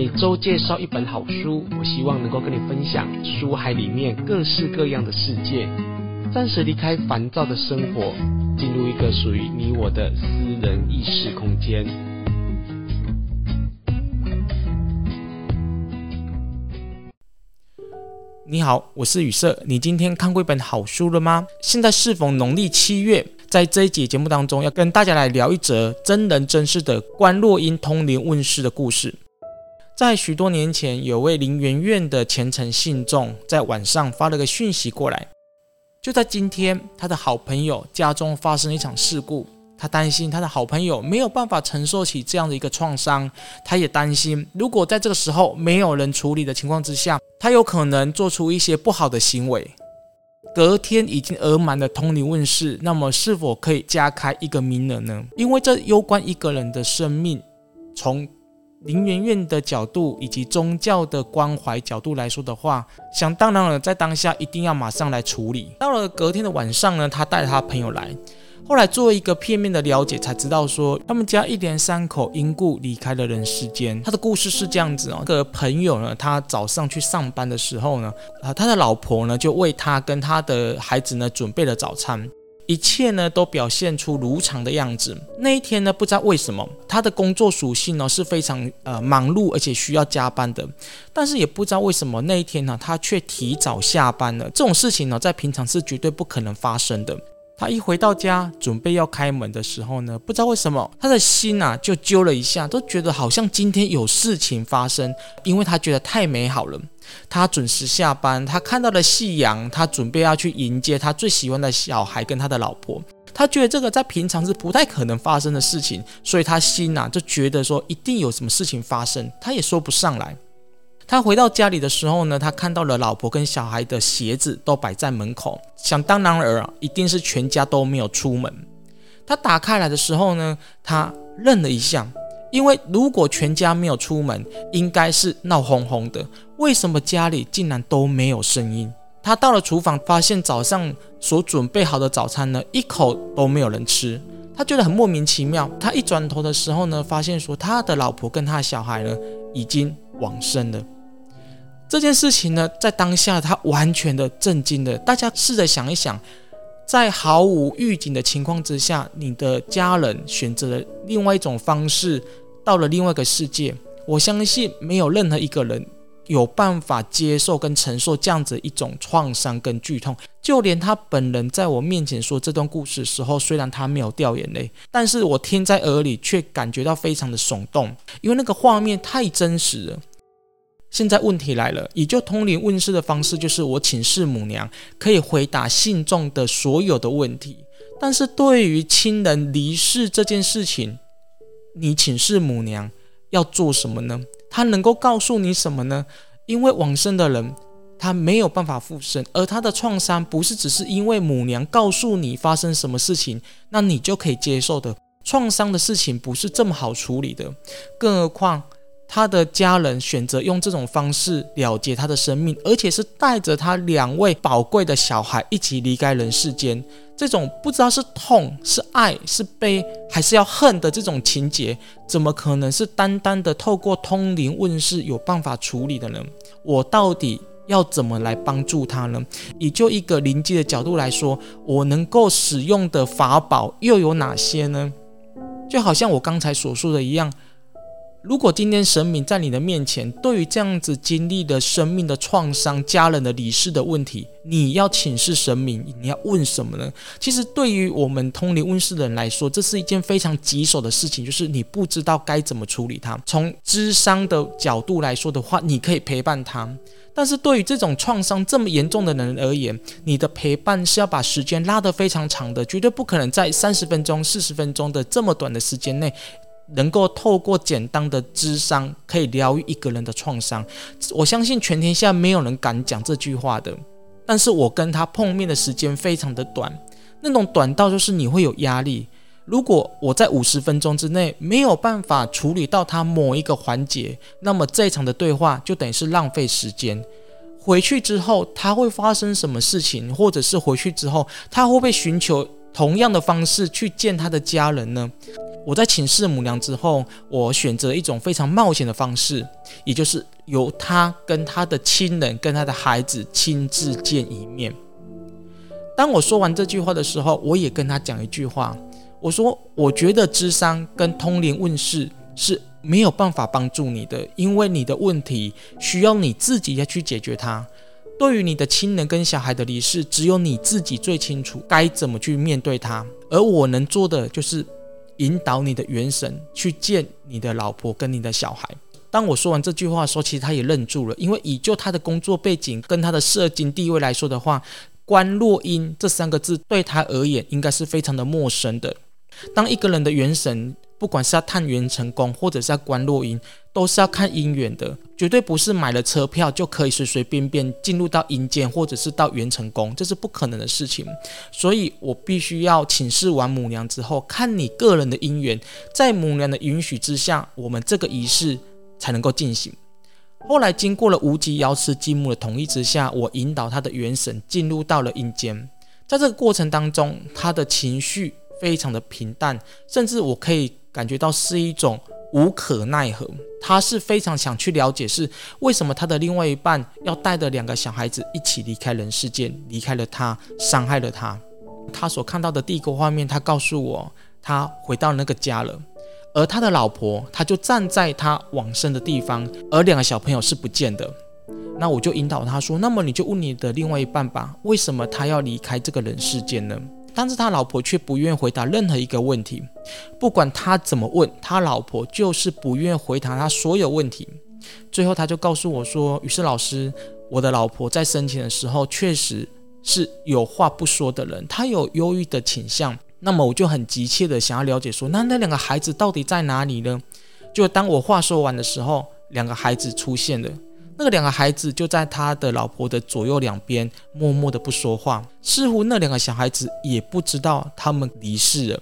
每周介绍一本好书，我希望能够跟你分享书海里面各式各样的世界，暂时离开烦躁的生活，进入一个属于你我的私人意识空间。你好，我是雨色。你今天看过一本好书了吗？现在是逢农历七月。在这一集节目当中，要跟大家来聊一则真人真事的观落阴通灵问世的故事。在许多年前，有位林媛媛的虔诚信众，在晚上发了个讯息过来。就在今天，他的好朋友家中发生了一场事故，他担心他的好朋友没有办法承受起这样的一个创伤，他也担心，如果在这个时候没有人处理的情况之下，他有可能做出一些不好的行为。隔天已经额满的通灵问世，那么是否可以加开一个名额呢？因为这攸关一个人的生命。从林媛媛的角度以及宗教的关怀角度来说的话，想当然了，在当下一定要马上来处理。到了隔天的晚上呢，他带他朋友来。后来做一个片面的了解，才知道说他们家一连三口因故离开了人世间。他的故事是这样子哦，个朋友呢，他早上去上班的时候呢，啊，他的老婆呢就为他跟他的孩子呢准备了早餐，一切呢都表现出如常的样子。那一天呢，不知道为什么他的工作属性呢是非常呃忙碌，而且需要加班的，但是也不知道为什么那一天呢，他却提早下班了。这种事情呢，在平常是绝对不可能发生的。他一回到家，准备要开门的时候呢，不知道为什么他的心啊就揪了一下，都觉得好像今天有事情发生，因为他觉得太美好了。他准时下班，他看到了夕阳，他准备要去迎接他最喜欢的小孩跟他的老婆。他觉得这个在平常是不太可能发生的事情，所以他心啊就觉得说一定有什么事情发生，他也说不上来。他回到家里的时候呢，他看到了老婆跟小孩的鞋子都摆在门口，想当然尔啊，一定是全家都没有出门。他打开来的时候呢，他愣了一下，因为如果全家没有出门，应该是闹哄哄的，为什么家里竟然都没有声音？他到了厨房，发现早上所准备好的早餐呢，一口都没有人吃，他觉得很莫名其妙。他一转头的时候呢，发现说他的老婆跟他的小孩呢，已经往生了。这件事情呢，在当下他完全的震惊了。大家试着想一想，在毫无预警的情况之下，你的家人选择了另外一种方式，到了另外一个世界。我相信没有任何一个人有办法接受跟承受这样子一种创伤跟剧痛。就连他本人在我面前说这段故事的时候，虽然他没有掉眼泪，但是我听在耳里却感觉到非常的耸动，因为那个画面太真实了。现在问题来了，以就通灵问事的方式，就是我请示母娘，可以回答信众的所有的问题。但是对于亲人离世这件事情，你请示母娘要做什么呢？她能够告诉你什么呢？因为往生的人他没有办法复生，而他的创伤不是只是因为母娘告诉你发生什么事情，那你就可以接受的。创伤的事情不是这么好处理的，更何况。他的家人选择用这种方式了结他的生命，而且是带着他两位宝贵的小孩一起离开人世间。这种不知道是痛、是爱、是悲，还是要恨的这种情节，怎么可能是单单的透过通灵问世有办法处理的呢？我到底要怎么来帮助他呢？以就一个灵机的角度来说，我能够使用的法宝又有哪些呢？就好像我刚才所说的一样。如果今天神明在你的面前，对于这样子经历的生命的创伤、家人的离世的问题，你要请示神明，你要问什么呢？其实对于我们通灵问事的人来说，这是一件非常棘手的事情，就是你不知道该怎么处理它。从智商的角度来说的话，你可以陪伴他，但是对于这种创伤这么严重的人而言，你的陪伴是要把时间拉得非常长的，绝对不可能在三十分钟、四十分钟的这么短的时间内。能够透过简单的智商，可以疗愈一个人的创伤，我相信全天下没有人敢讲这句话的。但是我跟他碰面的时间非常的短，那种短到就是你会有压力。如果我在五十分钟之内没有办法处理到他某一个环节，那么这一场的对话就等于是浪费时间。回去之后他会发生什么事情，或者是回去之后他会不会寻求同样的方式去见他的家人呢？我在请示母娘之后，我选择一种非常冒险的方式，也就是由他跟他的亲人、跟他的孩子亲自见一面。当我说完这句话的时候，我也跟他讲一句话，我说：“我觉得智商跟通灵问事是没有办法帮助你的，因为你的问题需要你自己要去解决它。对于你的亲人跟小孩的离世，只有你自己最清楚该怎么去面对他，而我能做的就是。”引导你的元神去见你的老婆跟你的小孩。当我说完这句话的时候，其实他也愣住了，因为以就他的工作背景跟他的社经地位来说的话，观落音这三个字对他而言应该是非常的陌生的。当一个人的元神，不管是要探元成功，或者是要观落阴，都是要看姻缘的，绝对不是买了车票就可以随随便便进入到阴间，或者是到元成功，这是不可能的事情。所以我必须要请示完母娘之后，看你个人的姻缘，在母娘的允许之下，我们这个仪式才能够进行。后来经过了无极瑶池金母的同意之下，我引导他的元神进入到了阴间，在这个过程当中，他的情绪非常的平淡，甚至我可以。感觉到是一种无可奈何，他是非常想去了解是为什么他的另外一半要带着两个小孩子一起离开人世间，离开了他，伤害了他。他所看到的第一个画面，他告诉我，他回到那个家了，而他的老婆，他就站在他往生的地方，而两个小朋友是不见的。那我就引导他说：“那么你就问你的另外一半吧，为什么他要离开这个人世间呢？”但是他老婆却不愿回答任何一个问题，不管他怎么问，他老婆就是不愿回答他所有问题。最后他就告诉我说：“于是老师，我的老婆在生前的时候确实是有话不说的人，她有忧郁的倾向。那么我就很急切的想要了解说，那那两个孩子到底在哪里呢？就当我话说完的时候，两个孩子出现了。”那个两个孩子就在他的老婆的左右两边，默默的不说话，似乎那两个小孩子也不知道他们离世了。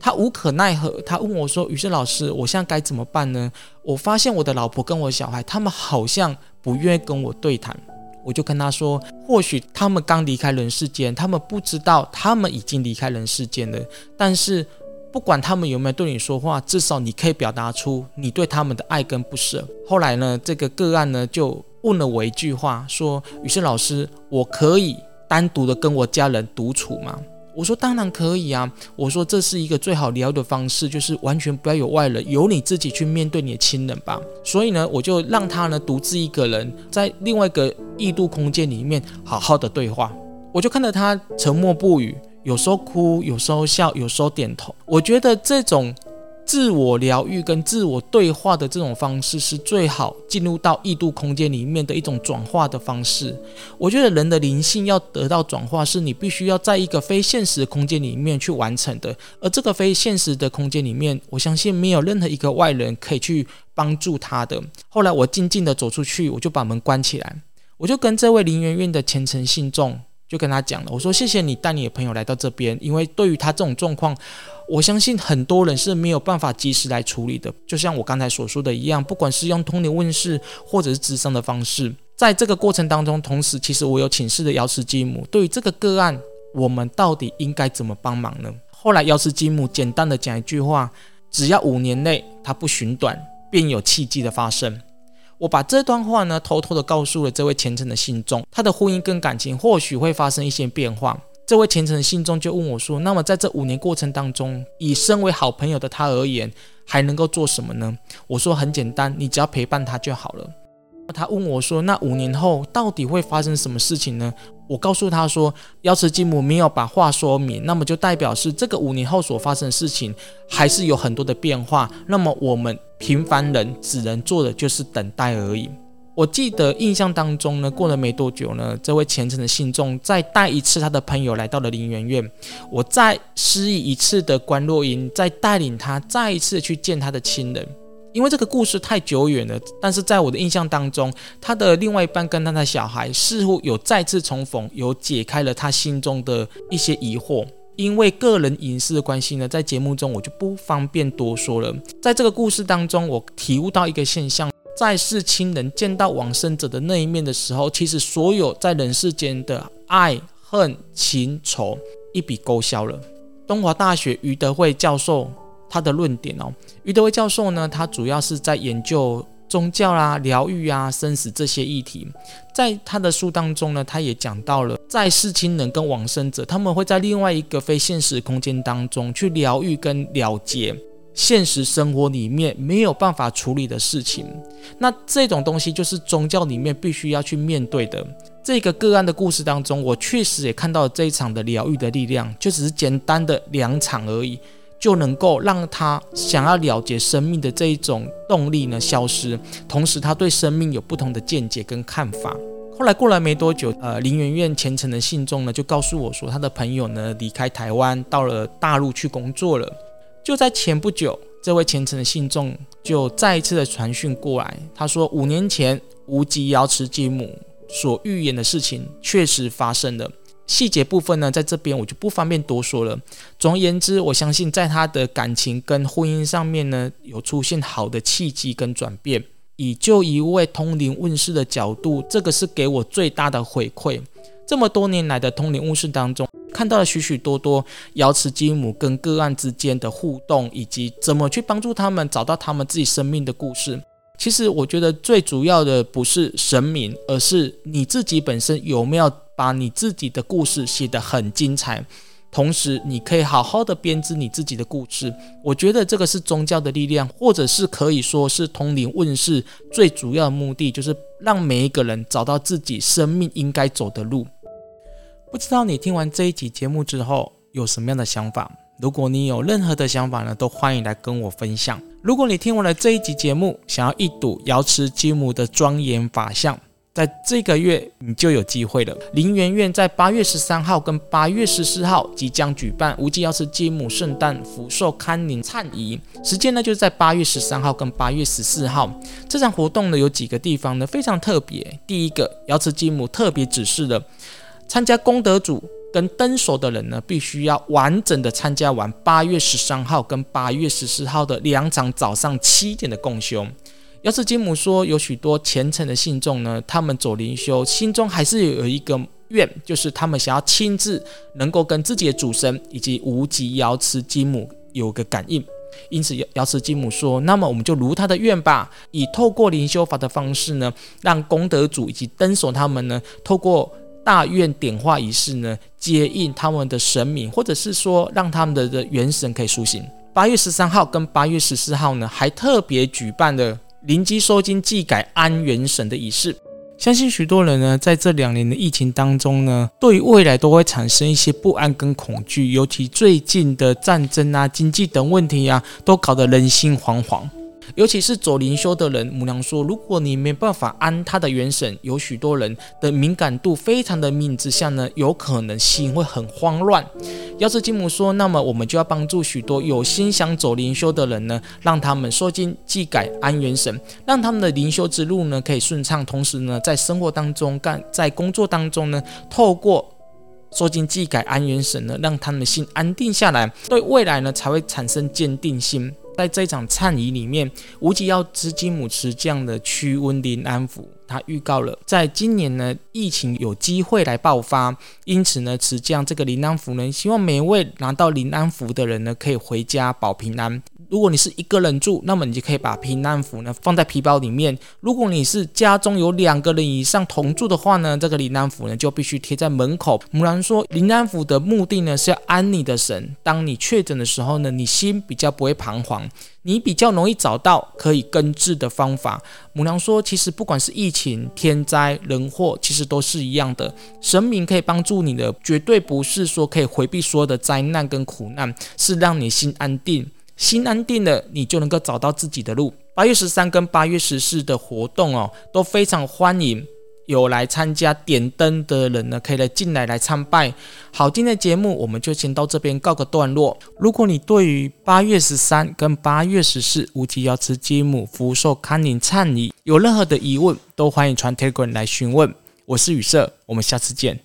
他无可奈何，他问我说：“于是老师，我现在该怎么办呢？我发现我的老婆跟我小孩，他们好像不愿意跟我对谈。”我就跟他说：“或许他们刚离开人世间，他们不知道他们已经离开人世间了，但是。”不管他们有没有对你说话，至少你可以表达出你对他们的爱跟不舍。后来呢，这个个案呢就问了我一句话，说：“宇色老师，我可以单独的跟我家人独处吗？”我说：“当然可以啊。”我说：“这是一个最好聊的方式，就是完全不要有外人，由你自己去面对你的亲人吧。”所以呢，我就让他呢独自一个人在另外一个异度空间里面好好的对话。我就看着他沉默不语。有时候哭，有时候笑，有时候点头。我觉得这种自我疗愈跟自我对话的这种方式是最好进入到异度空间里面的一种转化的方式。我觉得人的灵性要得到转化，是你必须要在一个非现实的空间里面去完成的。而这个非现实的空间里面，我相信没有任何一个外人可以去帮助他的。后来我静静的走出去，我就把门关起来，我就跟这位林媛媛的虔诚信众。就跟他讲了，我说谢谢你带你的朋友来到这边，因为对于他这种状况，我相信很多人是没有办法及时来处理的。就像我刚才所说的一样，不管是用通灵问事或者是咨商的方式，在这个过程当中，同时其实我有请示的瑶池金母，对于这个个案，我们到底应该怎么帮忙呢？后来瑶池金母简单的讲一句话，只要五年内他不寻短，便有契机的发生。我把这段话呢，偷偷的告诉了这位虔诚的信众，他的婚姻跟感情或许会发生一些变化。这位虔诚的信众就问我说：“那么在这五年过程当中，以身为好朋友的他而言，还能够做什么呢？”我说：“很简单，你只要陪伴他就好了。”他问我说：“那五年后到底会发生什么事情呢？”我告诉他说：“要是金母没有把话说明，那么就代表是这个五年后所发生的事情还是有很多的变化。那么我们平凡人只能做的就是等待而已。”我记得印象当中呢，过了没多久呢，这位虔诚的信众再带一次他的朋友来到了林园院，我再施以一次的观落阴，再带领他再一次去见他的亲人。因为这个故事太久远了，但是在我的印象当中，他的另外一半跟他的小孩似乎有再次重逢，有解开了他心中的一些疑惑。因为个人隐私的关系呢，在节目中我就不方便多说了。在这个故事当中，我体悟到一个现象：在世亲人见到往生者的那一面的时候，其实所有在人世间的爱恨情仇一笔勾销了。东华大学余德慧教授。他的论点哦。余德威教授呢，他主要是在研究宗教啦、疗愈啊、生死这些议题。在他的书当中呢，他也讲到了在世亲人跟往生者，他们会在另外一个非现实空间当中去疗愈跟了结现实生活里面没有办法处理的事情。那这种东西就是宗教里面必须要去面对的。这个个案的故事当中，我确实也看到了这一场的疗愈的力量，就只是简单的两场而已，就能够让他想要了结生命的这一种动力呢消失，同时他对生命有不同的见解跟看法。后来过了没多久，呃，林媛媛虔诚的信众呢就告诉我说，他的朋友呢离开台湾到了大陆去工作了。就在前不久，这位虔诚的信众就再一次的传讯过来，他说五年前无极瑶池继母。所预言的事情确实发生了，细节部分呢，在这边我就不方便多说了。总而言之，我相信在他的感情跟婚姻上面呢，有出现好的契机跟转变。以就一位通灵问世的角度，这个是给我最大的回馈。这么多年来的通灵问世当中，看到了许许多多瑶池金母跟个案之间的互动，以及怎么去帮助他们找到他们自己生命的故事。其实我觉得最主要的不是神明，而是你自己本身有没有把你自己的故事写得很精彩，同时你可以好好的编织你自己的故事。我觉得这个是宗教的力量，或者是可以说是通灵问世最主要的目的，就是让每一个人找到自己生命应该走的路。不知道你听完这一集节目之后有什么样的想法？如果你有任何的想法呢，都欢迎来跟我分享。如果你听完了这一集节目，想要一睹瑶池金母的庄严法相，在这个月你就有机会了。林媛媛在八月十三号跟八月十四号即将举办无极瑶池金母圣诞福寿康宁忏仪，时间呢就是在八月十三号跟八月十四号。这场活动呢有几个地方呢非常特别。第一个，瑶池金母特别指示了参加功德组。跟登守的人呢，必须要完整的参加完八月十三号跟八月十四号的两场早上七点的共修。瑶池金母说，有许多虔诚的信众呢，他们走灵修，心中还是有一个愿，就是他们想要亲自能够跟自己的主神以及无极瑶池金母有个感应。因此，瑶池金母说，那么我们就如他的愿吧，以透过灵修法的方式呢，让功德主以及登守他们呢，透过。大愿点化仪式呢，接应他们的神明，或者是说让他们的的元神可以苏醒。八月十三号跟八月十四号呢，还特别举办了灵机收金祭改安元神的仪式。相信许多人呢，在这两年的疫情当中呢，对于未来都会产生一些不安跟恐惧，尤其最近的战争啊、经济等问题啊，都搞得人心惶惶。尤其是走灵修的人，母娘说，如果你没办法安他的元神，有许多人的敏感度非常的敏之下呢，有可能心会很慌乱。要是金母说，那么我们就要帮助许多有心想走灵修的人呢，让他们收惊祭改安元神，让他们的灵修之路呢可以顺畅，同时呢，在生活当中干，在工作当中呢，透过说经祭改安元神呢，让他们的心安定下来，对未来呢才会产生坚定心。在这场颤仪里面，无极耀之金姆持将的驱瘟灵安抚，他预告了，在今年呢，疫情有机会来爆发，因此呢，持将这个灵安符呢，希望每一位拿到灵安符的人呢，可以回家保平安。如果你是一个人住，那么你就可以把平安符呢放在皮包里面。如果你是家中有两个人以上同住的话呢，这个灵安符呢就必须贴在门口。母娘说，灵安符的目的呢是要安你的神。当你确诊的时候呢，你心比较不会彷徨，你比较容易找到可以根治的方法。母娘说，其实不管是疫情、天灾、人祸，其实都是一样的。神明可以帮助你的，绝对不是说可以回避所有的灾难跟苦难，是让你心安定。心安定了，你就能够找到自己的路。八月十三跟八月十四的活动哦，都非常欢迎有来参加点灯的人呢，可以来进来来参拜。好，今天的节目我们就先到这边告个段落。如果你对于八月十三跟八月十四无极瑶池金母福寿康宁忏仪有任何的疑问，都欢迎传 Telegram 来询问。我是雨色，我们下次见。